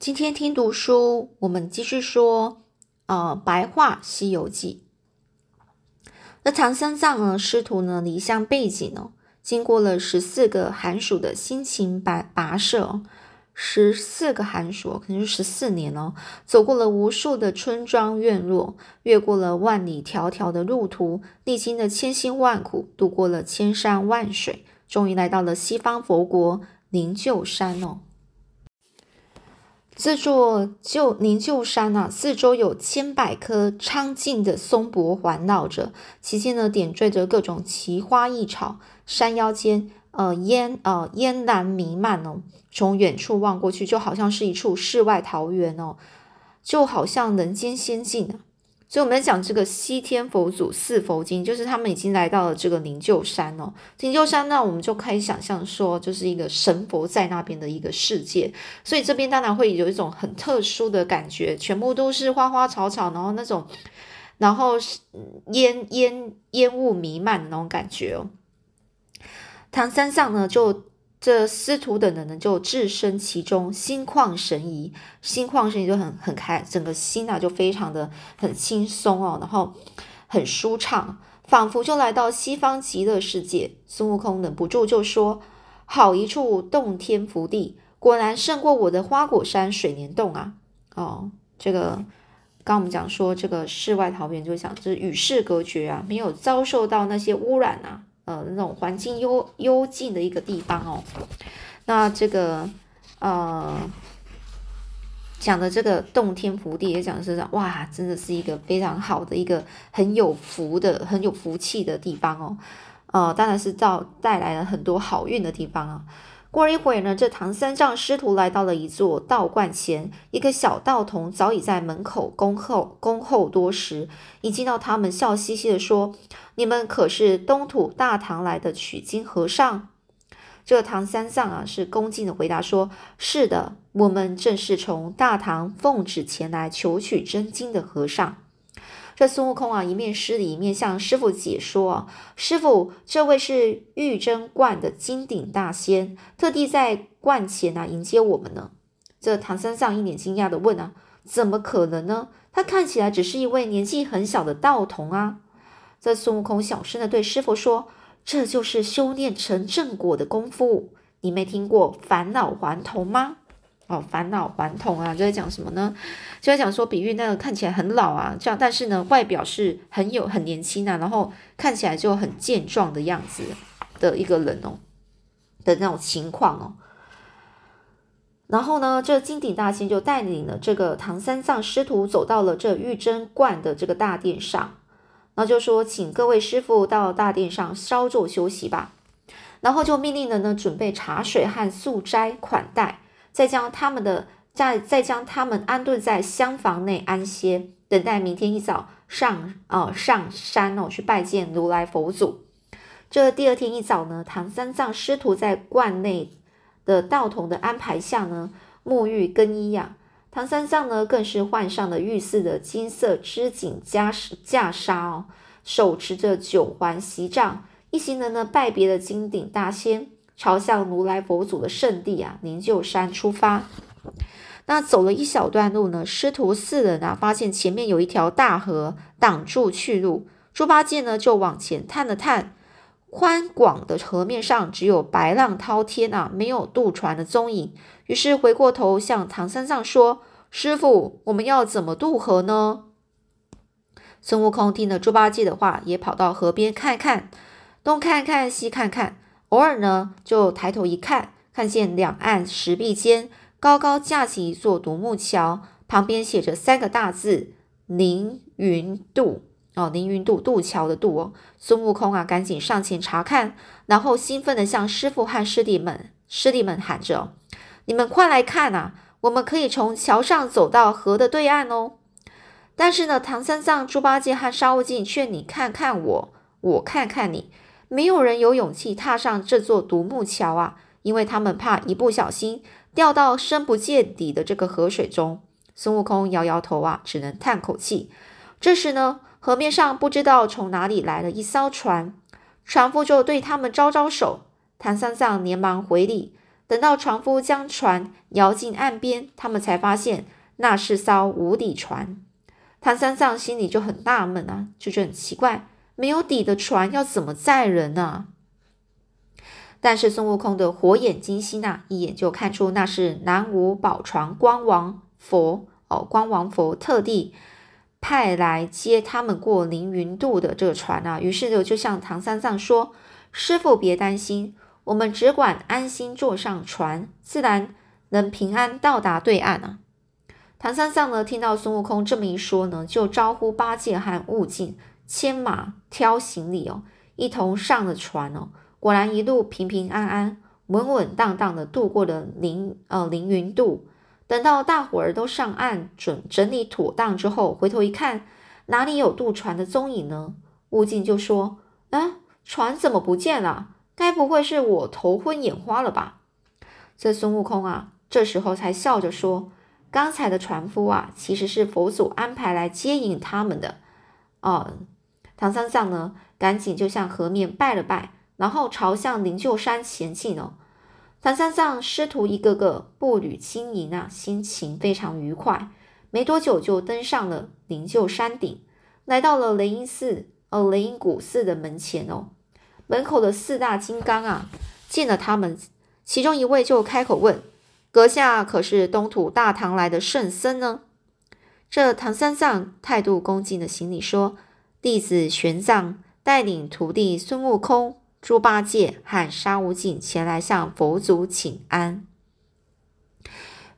今天听读书，我们继续说，呃，白话《西游记》。那唐三藏呢，师徒呢，离乡背井哦，经过了十四个寒暑的辛勤跋跋涉，十四个寒暑，可能是十四年哦，走过了无数的村庄院落，越过了万里迢迢的路途，历经了千辛万苦，渡过了千山万水，终于来到了西方佛国灵鹫山哦。这座旧灵鹫山啊，四周有千百棵苍劲的松柏环绕着，其间呢点缀着各种奇花异草。山腰间，呃烟呃烟岚弥漫哦，从远处望过去，就好像是一处世外桃源哦，就好像人间仙境啊。所以我们在讲这个西天佛祖四佛经，就是他们已经来到了这个灵鹫山哦。灵鹫山那我们就可以想象说，就是一个神佛在那边的一个世界。所以这边当然会有一种很特殊的感觉，全部都是花花草草，然后那种，然后烟烟烟雾弥漫的那种感觉哦。唐三藏呢就。这师徒等人呢，就置身其中，心旷神怡，心旷神怡就很很开，整个心啊就非常的很轻松哦，然后很舒畅，仿佛就来到西方极乐世界。孙悟空忍不住就说：“好一处洞天福地，果然胜过我的花果山水帘洞啊！”哦，这个刚我们讲说，这个世外桃源，就想这与世隔绝啊，没有遭受到那些污染啊。呃，那种环境幽幽静的一个地方哦，那这个呃讲的这个洞天福地也讲的是哇，真的是一个非常好的一个很有福的、很有福气的地方哦。呃，当然是造带来了很多好运的地方啊。过了一会儿呢，这唐三藏师徒来到了一座道观前，一个小道童早已在门口恭候恭候多时。一见到他们，笑嘻嘻的说。你们可是东土大唐来的取经和尚？这唐三藏啊，是恭敬的回答说：“是的，我们正是从大唐奉旨前来求取真经的和尚。”这孙悟空啊，一面施礼，一面向师傅解说：“啊师傅，这位是玉真观的金顶大仙，特地在观前啊迎接我们呢。”这唐三藏一脸惊讶的问：“啊，怎么可能呢？他看起来只是一位年纪很小的道童啊。”这孙悟空小声的对师傅说：“这就是修炼成正果的功夫。你没听过返老还童吗？哦，返老还童啊，就在讲什么呢？就在讲说，比喻那个看起来很老啊，这样，但是呢，外表是很有很年轻啊，然后看起来就很健壮的样子的一个人哦的那种情况哦。然后呢，这金顶大仙就带领了这个唐三藏师徒走到了这玉真观的这个大殿上。”然后就说，请各位师傅到大殿上稍作休息吧。然后就命令了呢准备茶水和素斋款待，再将他们的再再将他们安顿在厢房内安歇，等待明天一早上呃上山哦去拜见如来佛祖。这第二天一早呢，唐三藏师徒在观内的道童的安排下呢，沐浴更衣呀。唐三藏呢，更是换上了玉似的金色织锦袈裟袈裟哦，手持着九环锡杖，一行人呢拜别了金顶大仙，朝向如来佛祖的圣地啊灵鹫山出发。那走了一小段路呢，师徒四人啊发现前面有一条大河挡住去路，猪八戒呢就往前探了探，宽广的河面上只有白浪滔天啊，没有渡船的踪影。于是回过头向唐三藏说：“师傅，我们要怎么渡河呢？”孙悟空听了猪八戒的话，也跑到河边看看，东看看西看看，偶尔呢就抬头一看，看见两岸石壁间高高架起一座独木桥，旁边写着三个大字“凌云渡”。哦，凌云渡，渡桥的渡哦。孙悟空啊，赶紧上前查看，然后兴奋地向师傅和师弟们、师弟们喊着。你们快来看啊！我们可以从桥上走到河的对岸哦。但是呢，唐三藏、猪八戒和沙悟净却你看看我，我看看你，没有人有勇气踏上这座独木桥啊，因为他们怕一不小心掉到深不见底的这个河水中。孙悟空摇摇头啊，只能叹口气。这时呢，河面上不知道从哪里来了一艘船，船夫就对他们招招手。唐三藏连忙回礼。等到船夫将船摇进岸边，他们才发现那是艘无底船。唐三藏心里就很纳闷啊，就觉得很奇怪，没有底的船要怎么载人呢？但是孙悟空的火眼金睛啊，一眼就看出那是南无宝船光王佛哦，光王佛特地派来接他们过凌云渡的这个船啊。于是就就向唐三藏说：“师傅别担心，我们只管安心坐上船，自然能平安到达对岸啊。”唐三藏呢，听到孙悟空这么一说呢，就招呼八戒和悟净牵马挑行李哦，一同上了船哦。果然一路平平安安、稳稳当当的度过了凌呃凌云渡。等到大伙儿都上岸，准整理妥当之后，回头一看，哪里有渡船的踪影呢？悟净就说：“啊，船怎么不见了？该不会是我头昏眼花了吧？”这孙悟空啊，这时候才笑着说：“刚才的船夫啊，其实是佛祖安排来接引他们的。”哦，唐三藏呢，赶紧就向河面拜了拜。然后朝向灵鹫山前进哦。唐三藏师徒一个个步履轻盈啊，心情非常愉快。没多久就登上了灵鹫山顶，来到了雷音寺哦，雷音古寺的门前哦。门口的四大金刚啊，见了他们，其中一位就开口问：“阁下可是东土大唐来的圣僧呢？”这唐三藏态度恭敬的行礼说：“弟子玄奘带领徒弟孙悟空。”猪八戒和沙悟净前来向佛祖请安。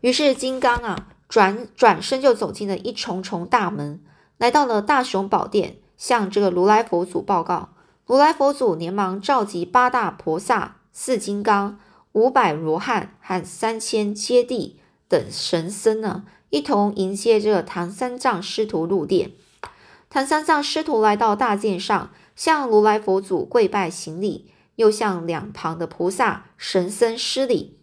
于是金刚啊，转转身就走进了一重重大门，来到了大雄宝殿，向这个如来佛祖报告。如来佛祖连忙召集八大菩萨、四金刚、五百罗汉和三千揭谛等神僧呢，一同迎接这个唐三藏师徒入殿。唐三藏师徒来到大殿上。向如来佛祖跪拜行礼，又向两旁的菩萨、神僧施礼，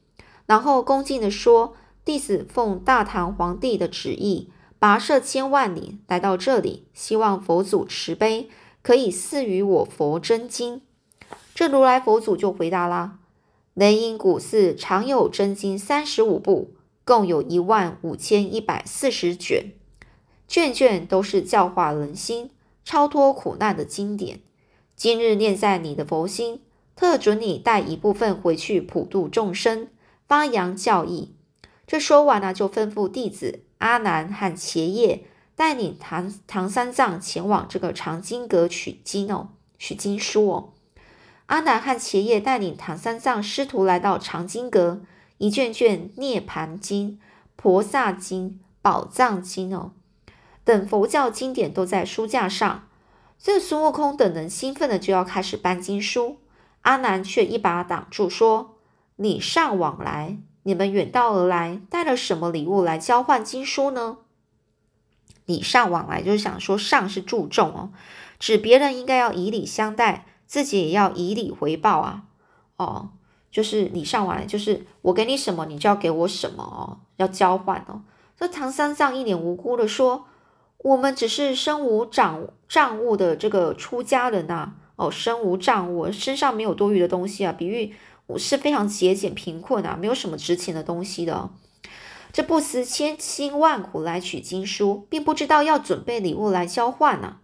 然后恭敬地说：“弟子奉大唐皇帝的旨意，跋涉千万里来到这里，希望佛祖慈悲，可以赐予我佛真经。”这如来佛祖就回答啦：“雷音古寺常有真经三十五部，共有一万五千一百四十卷，卷卷都是教化人心。”超脱苦难的经典，今日念在你的佛心，特准你带一部分回去普度众生，发扬教义。这说完呢，就吩咐弟子阿难和伽叶带领唐唐三藏前往这个藏经阁取经哦，取经书哦。阿难和伽叶带领唐三藏师徒来到藏经阁，一卷卷涅盘经、菩萨经、宝藏经哦。等佛教经典都在书架上，这孙悟空等人兴奋的就要开始搬经书，阿难却一把挡住，说：“礼尚往来，你们远道而来，带了什么礼物来交换经书呢？”礼尚往来就是想说，上是注重哦，指别人应该要以礼相待，自己也要以礼回报啊。哦，就是礼尚往来，就是我给你什么，你就要给我什么哦，要交换哦。这唐三藏一脸无辜的说。我们只是身无长账物的这个出家人呐，哦，身无账物，身上没有多余的东西啊。比喻我是非常节俭贫困啊，没有什么值钱的东西的。这不辞千辛万苦来取经书，并不知道要准备礼物来交换呢。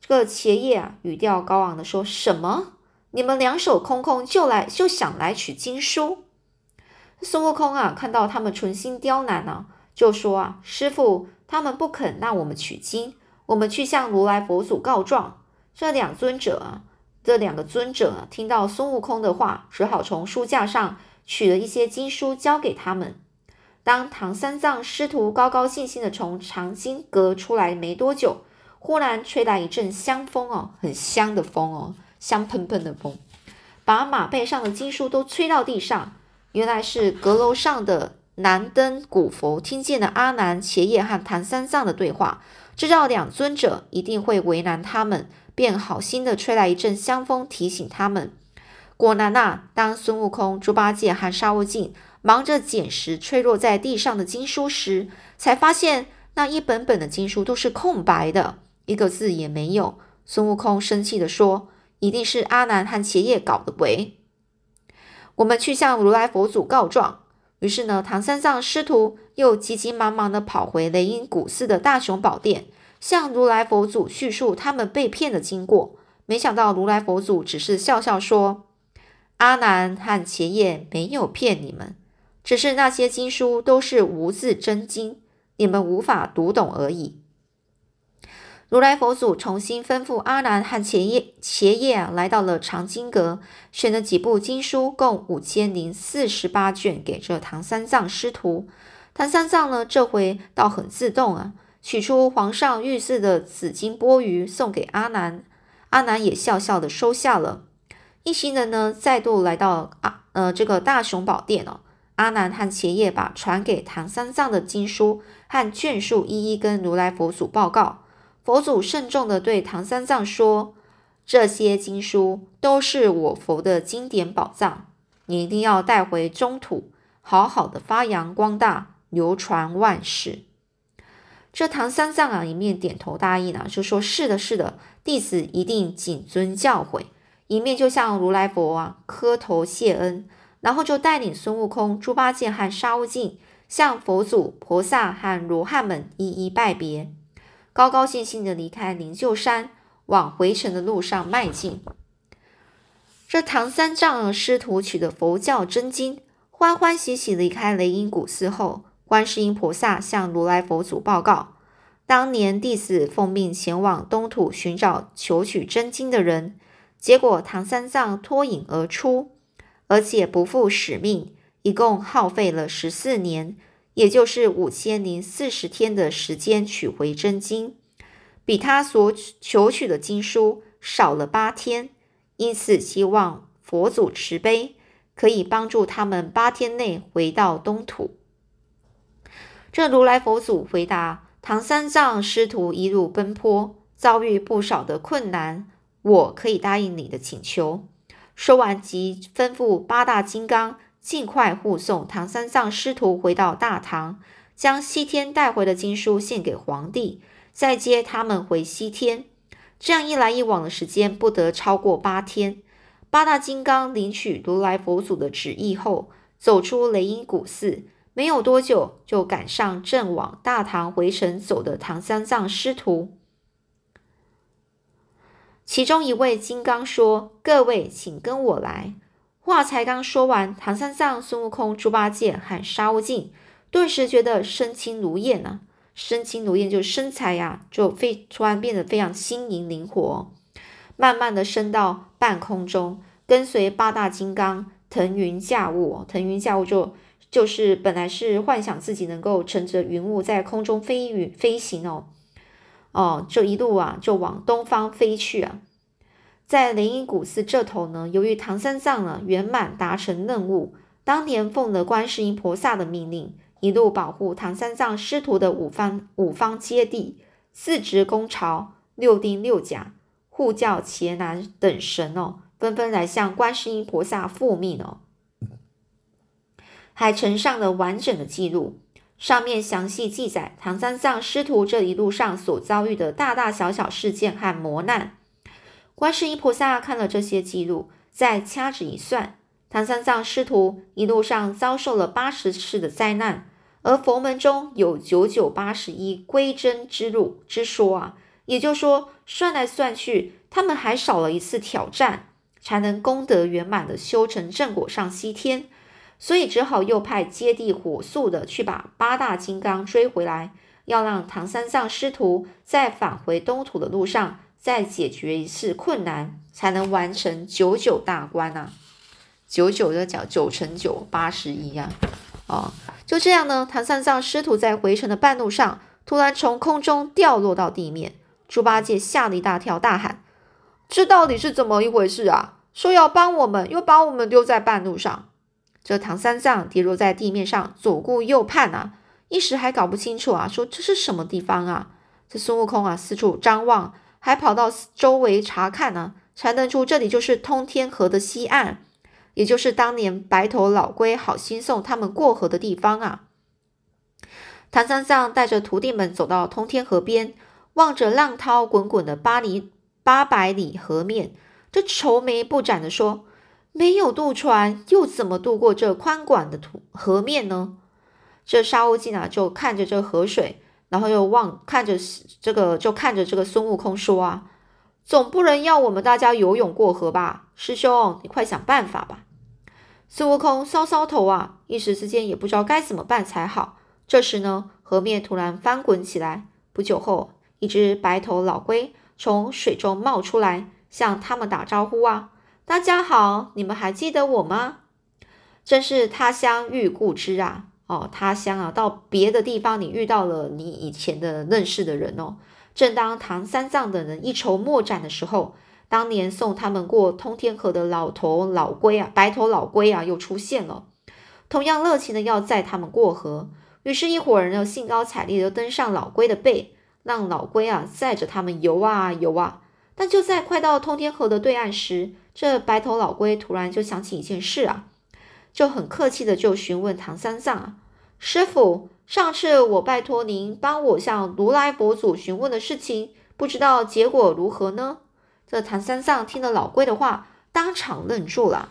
这个茄叶啊，语调高昂的说：“什么？你们两手空空就来就想来取经书？”孙悟空啊，看到他们存心刁难呢，就说啊：“师傅。”他们不肯让我们取经，我们去向如来佛祖告状。这两尊者啊，这两个尊者，听到孙悟空的话，只好从书架上取了一些经书交给他们。当唐三藏师徒高高兴兴的从藏经阁出来没多久，忽然吹来一阵香风哦，很香的风哦，香喷喷的风，把马背上的经书都吹到地上。原来是阁楼上的。南登古佛听见了阿难、伽叶和唐三藏的对话，知道两尊者一定会为难他们，便好心的吹来一阵香风，提醒他们。果然呐，当孙悟空、猪八戒和沙悟净忙着捡拾吹落在地上的经书时，才发现那一本本的经书都是空白的，一个字也没有。孙悟空生气的说：“一定是阿难和伽叶搞的鬼。”我们去向如来佛祖告状。于是呢，唐三藏师徒又急急忙忙地跑回雷音古寺的大雄宝殿，向如来佛祖叙述他们被骗的经过。没想到如来佛祖只是笑笑说：“阿难和前夜没有骗你们，只是那些经书都是无字真经，你们无法读懂而已。”如来佛祖重新吩咐阿难和伽叶，伽叶啊，来到了藏经阁，选了几部经书，共五千零四十八卷，给这唐三藏师徒。唐三藏呢，这回倒很自动啊，取出皇上御赐的紫金钵盂，送给阿难。阿难也笑笑的收下了。一行人呢，再度来到啊，呃，这个大雄宝殿哦。阿难和伽叶把传给唐三藏的经书和卷数一一跟如来佛祖报告。佛祖慎重地对唐三藏说：“这些经书都是我佛的经典宝藏，你一定要带回中土，好好的发扬光大，流传万世。”这唐三藏啊，一面点头答应啊，就说：“是的，是的，弟子一定谨遵教诲。”一面就向如来佛啊磕头谢恩，然后就带领孙悟空、猪八戒和沙悟净，向佛祖、菩萨和罗汉们一一拜别。高高兴兴的离开灵鹫山，往回程的路上迈进。这唐三藏师徒取得佛教真经，欢欢喜喜离开雷音古寺后，观世音菩萨向如来佛祖报告：当年弟子奉命前往东土寻找求取真经的人，结果唐三藏脱颖而出，而且不负使命，一共耗费了十四年。也就是五千零四十天的时间取回真经，比他所求取的经书少了八天，因此希望佛祖慈悲，可以帮助他们八天内回到东土。这如来佛祖回答：唐三藏师徒一路奔波，遭遇不少的困难，我可以答应你的请求。说完，即吩咐八大金刚。尽快护送唐三藏师徒回到大唐，将西天带回的经书献给皇帝，再接他们回西天。这样一来一往的时间不得超过八天。八大金刚领取如来佛祖的旨意后，走出雷音古寺，没有多久就赶上正往大唐回城走的唐三藏师徒。其中一位金刚说：“各位，请跟我来。”话才刚说完，唐三藏、孙悟空、猪八戒和沙悟净顿时觉得身轻如燕啊！身轻如燕就身材呀，就非突然变得非常轻盈灵活，慢慢的升到半空中，跟随八大金刚腾云驾雾。腾云驾雾就就是本来是幻想自己能够乘着云雾在空中飞云飞行哦，哦，这一路啊就往东方飞去啊。在雷音古寺这头呢，由于唐三藏呢圆满达成任务，当年奉了观世音菩萨的命令，一路保护唐三藏师徒的五方五方揭谛、四职公曹、六丁六甲、护教伽南等神哦，纷纷来向观世音菩萨复命哦，还呈上了完整的记录，上面详细记载唐三藏师徒这一路上所遭遇的大大小小事件和磨难。观世音菩萨看了这些记录，再掐指一算，唐三藏师徒一路上遭受了八十次的灾难，而佛门中有九九八十一归真之路之说啊，也就是说，算来算去，他们还少了一次挑战，才能功德圆满的修成正果上西天，所以只好又派接地火速的去把八大金刚追回来，要让唐三藏师徒在返回东土的路上。再解决一次困难，才能完成九九大关啊！九九就讲九乘九八十一啊！哦，就这样呢。唐三藏师徒在回程的半路上，突然从空中掉落到地面。猪八戒吓了一大跳，大喊：“这到底是怎么一回事啊？说要帮我们，又把我们丢在半路上！”这唐三藏跌落在地面上，左顾右盼啊，一时还搞不清楚啊，说这是什么地方啊？这孙悟空啊，四处张望。还跑到周围查看呢，才认出这里就是通天河的西岸，也就是当年白头老龟好心送他们过河的地方啊。唐三藏带着徒弟们走到通天河边，望着浪涛滚滚的八里八百里河面，这愁眉不展的说：“没有渡船，又怎么渡过这宽广的土河面呢？这沙悟净啊，就看着这河水，然后又望看着这个，就看着这个孙悟空说啊，总不能要我们大家游泳过河吧？师兄，你快想办法吧！孙悟空搔搔头啊，一时之间也不知道该怎么办才好。这时呢，河面突然翻滚起来，不久后，一只白头老龟从水中冒出来，向他们打招呼啊。大家好，你们还记得我吗？真是他乡遇故知啊！哦，他乡啊，到别的地方你遇到了你以前的认识的人哦。正当唐三藏等人一筹莫展的时候，当年送他们过通天河的老头老龟啊，白头老龟啊，又出现了，同样热情的要载他们过河。于是，一伙人呢兴高采烈的登上老龟的背，让老龟啊载着他们游啊游啊。但就在快到通天河的对岸时，这白头老龟突然就想起一件事啊，就很客气的就询问唐三藏啊：“师傅，上次我拜托您帮我向如来佛祖询问的事情，不知道结果如何呢？”这唐三藏听了老龟的话，当场愣住了，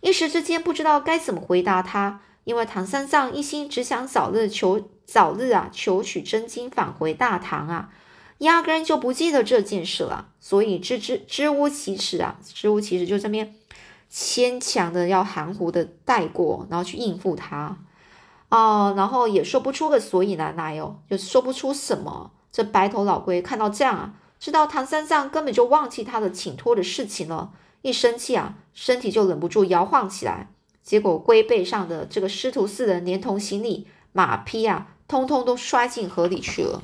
一时之间不知道该怎么回答他，因为唐三藏一心只想早日求早日啊求取真经返回大唐啊。压根就不记得这件事了，所以支支支吾其词啊，支吾其词就这边牵强的要含糊的带过，然后去应付他哦，然后也说不出个所以然来哦，就说不出什么。这白头老龟看到这样啊，知道唐三藏根本就忘记他的请托的事情了，一生气啊，身体就忍不住摇晃起来，结果龟背上的这个师徒四人连同行李马匹啊，通通都摔进河里去了。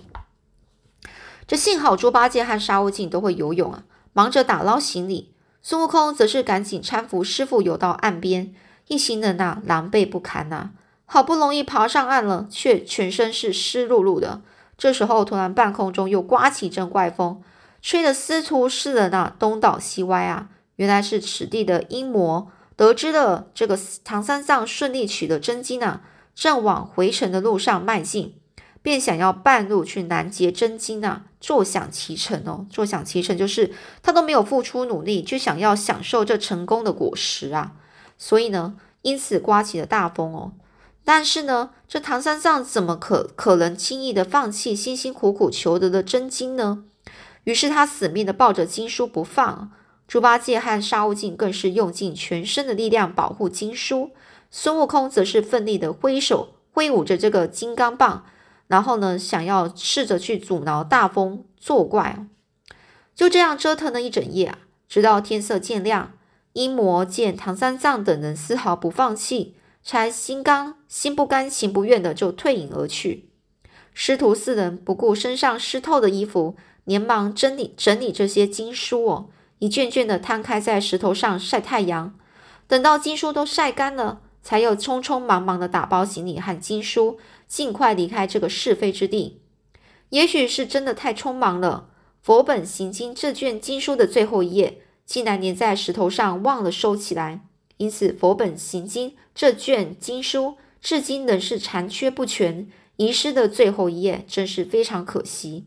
这幸好猪八戒和沙悟净都会游泳啊，忙着打捞行李。孙悟空则是赶紧搀扶师傅游到岸边，一行人呐狼狈不堪呐，好不容易爬上岸了，却全身是湿漉漉的。这时候突然半空中又刮起一阵怪风，吹得师徒四人呐东倒西歪啊。原来是此地的阴魔得知了这个唐三藏顺利取得真经啊，正往回程的路上迈进。便想要半路去拦截真经啊，坐享其成哦。坐享其成就是他都没有付出努力，就想要享受这成功的果实啊。所以呢，因此刮起了大风哦。但是呢，这唐三藏怎么可可能轻易的放弃辛辛苦苦求得的真经呢？于是他死命的抱着经书不放。猪八戒和沙悟净更是用尽全身的力量保护经书，孙悟空则是奋力的挥手挥舞着这个金刚棒。然后呢，想要试着去阻挠大风作怪，就这样折腾了一整夜啊，直到天色渐亮。阴魔见唐三藏等人丝毫不放弃，才心甘心不甘情不愿的就退隐而去。师徒四人不顾身上湿透的衣服，连忙整理整理这些经书哦，一卷卷的摊开在石头上晒太阳。等到经书都晒干了，才又匆匆忙忙的打包行李和经书。尽快离开这个是非之地，也许是真的太匆忙了。佛本行经这卷经书的最后一页，竟然粘在石头上忘了收起来，因此佛本行经这卷经书至今仍是残缺不全，遗失的最后一页，真是非常可惜。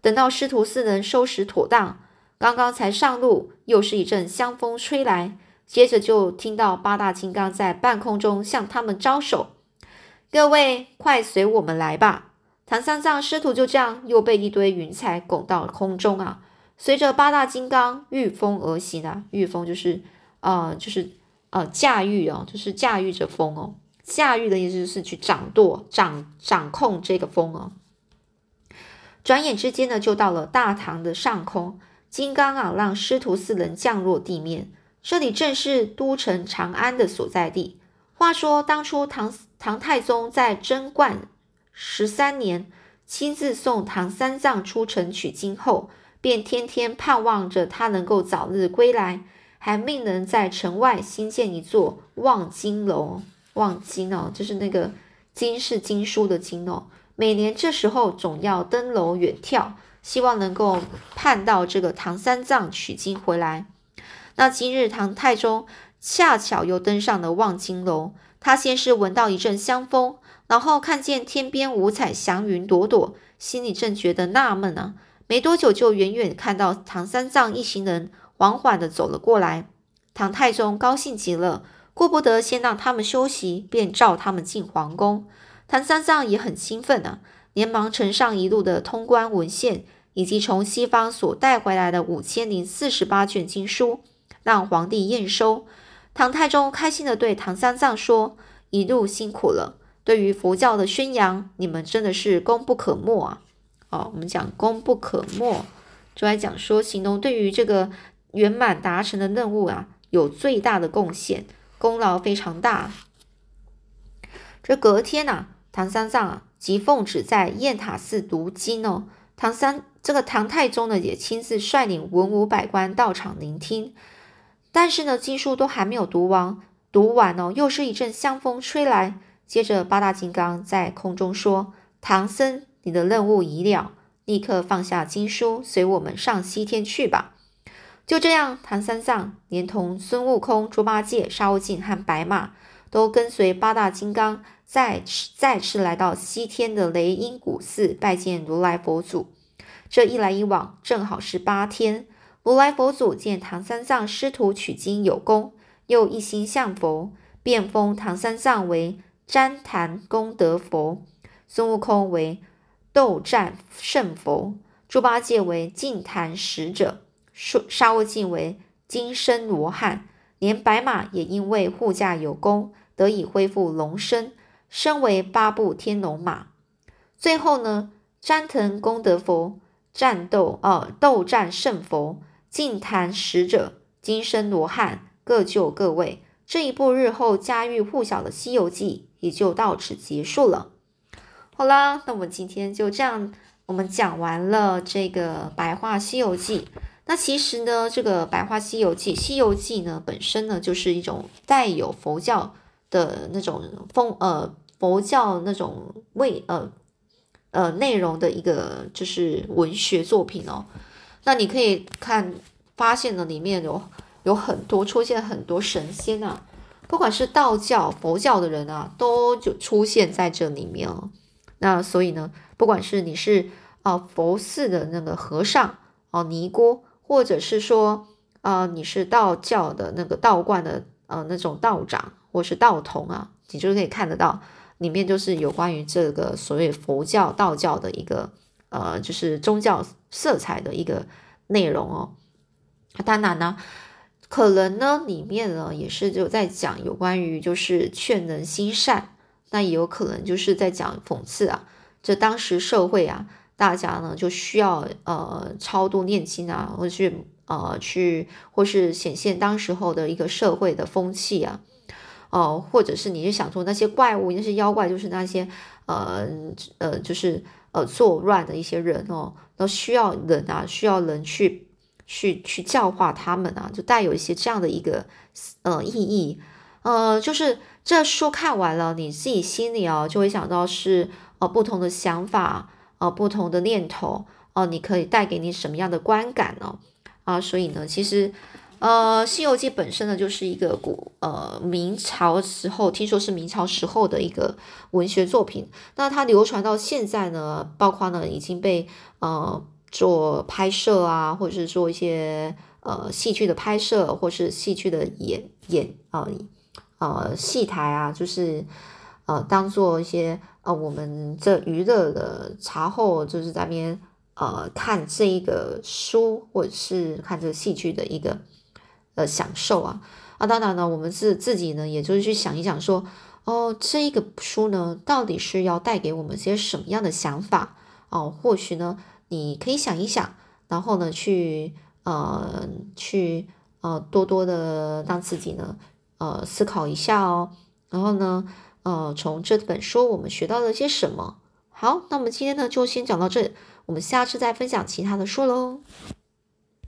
等到师徒四人收拾妥当，刚刚才上路，又是一阵香风吹来，接着就听到八大金刚在半空中向他们招手。各位，快随我们来吧！唐三藏师徒就这样又被一堆云彩拱到空中啊，随着八大金刚御风而行啊。御风就是呃，就是呃驾驭哦，就是驾驭着风哦。驾驭的意思就是去掌舵、掌掌控这个风哦。转眼之间呢，就到了大唐的上空。金刚啊，让师徒四人降落地面。这里正是都城长安的所在地。话说当初唐。唐太宗在贞观十三年亲自送唐三藏出城取经后，便天天盼望着他能够早日归来，还命人在城外新建一座望京楼。望京哦，就是那个经是经书的经哦。每年这时候总要登楼远眺，希望能够盼到这个唐三藏取经回来。那今日唐太宗恰巧又登上了望京楼。他先是闻到一阵香风，然后看见天边五彩祥云朵朵，心里正觉得纳闷呢。没多久，就远远看到唐三藏一行人缓缓地走了过来。唐太宗高兴极了，顾不得先让他们休息，便召他们进皇宫。唐三藏也很兴奋啊，连忙呈上一路的通关文献，以及从西方所带回来的五千零四十八卷经书，让皇帝验收。唐太宗开心地对唐三藏说：“一路辛苦了，对于佛教的宣扬，你们真的是功不可没啊！”哦，我们讲功不可没，就来讲说形容对于这个圆满达成的任务啊，有最大的贡献，功劳非常大。这隔天呐，唐三藏啊，即奉旨在雁塔寺读经哦。唐三这个唐太宗呢，也亲自率领文武百官到场聆听。但是呢，经书都还没有读完，读完哦，又是一阵香风吹来。接着八大金刚在空中说：“唐僧。”你的任务已了，立刻放下经书，随我们上西天去吧。就这样，唐三藏连同孙悟空、猪八戒、沙悟净和白马，都跟随八大金刚再次再次来到西天的雷音古寺拜见如来佛祖。这一来一往，正好是八天。如来佛祖见唐三藏师徒取经有功，又一心向佛，便封唐三藏为旃檀功德佛，孙悟空为。斗战胜佛，猪八戒为净坛使者，沙沙悟净为金身罗汉，连白马也因为护驾有功，得以恢复龙身，身为八部天龙马。最后呢，旃檀功德佛、战斗呃斗战胜佛、净坛使者、金身罗汉各就各位。这一部日后家喻户晓的《西游记》也就到此结束了。好啦，那我们今天就这样，我们讲完了这个《白话西游记》。那其实呢，这个《白话西游记》《西游记》呢，本身呢就是一种带有佛教的那种风呃佛教那种味呃呃内容的一个就是文学作品哦。那你可以看发现呢，里面有有很多出现很多神仙啊，不管是道教、佛教的人啊，都就出现在这里面哦。那所以呢，不管是你是啊佛寺的那个和尚哦尼姑，或者是说啊你是道教的那个道观的呃那种道长或是道童啊，你就可以看得到里面就是有关于这个所谓佛教道教的一个呃就是宗教色彩的一个内容哦。当然呢，可能呢里面呢也是就在讲有关于就是劝人心善。那也有可能就是在讲讽刺啊，这当时社会啊，大家呢就需要呃超度念经啊，或去呃去或是显现当时候的一个社会的风气啊，哦，或者是你就想说那些怪物，那些妖怪，就是那些呃呃就是呃作乱的一些人哦，都需要人啊，需要人去去去教化他们啊，就带有一些这样的一个呃意义，呃，就是。这书看完了，你自己心里哦就会想到是呃不同的想法，呃不同的念头，哦你可以带给你什么样的观感呢？啊，所以呢，其实呃《西游记》本身呢就是一个古呃明朝时候，听说是明朝时候的一个文学作品。那它流传到现在呢，包括呢已经被呃做拍摄啊，或者是做一些呃戏剧的拍摄，或是戏剧的演演啊。呃，戏台啊，就是呃，当做一些呃，我们这娱乐的茶后，就是在边呃看这一个书，或者是看这个戏剧的一个呃享受啊啊，当然呢，我们是自己呢，也就是去想一想，说哦，这一个书呢，到底是要带给我们些什么样的想法哦？或许呢，你可以想一想，然后呢，去呃去呃多多的让自己呢。呃，思考一下哦。然后呢，呃，从这本书我们学到了些什么？好，那我们今天呢就先讲到这，我们下次再分享其他的书喽。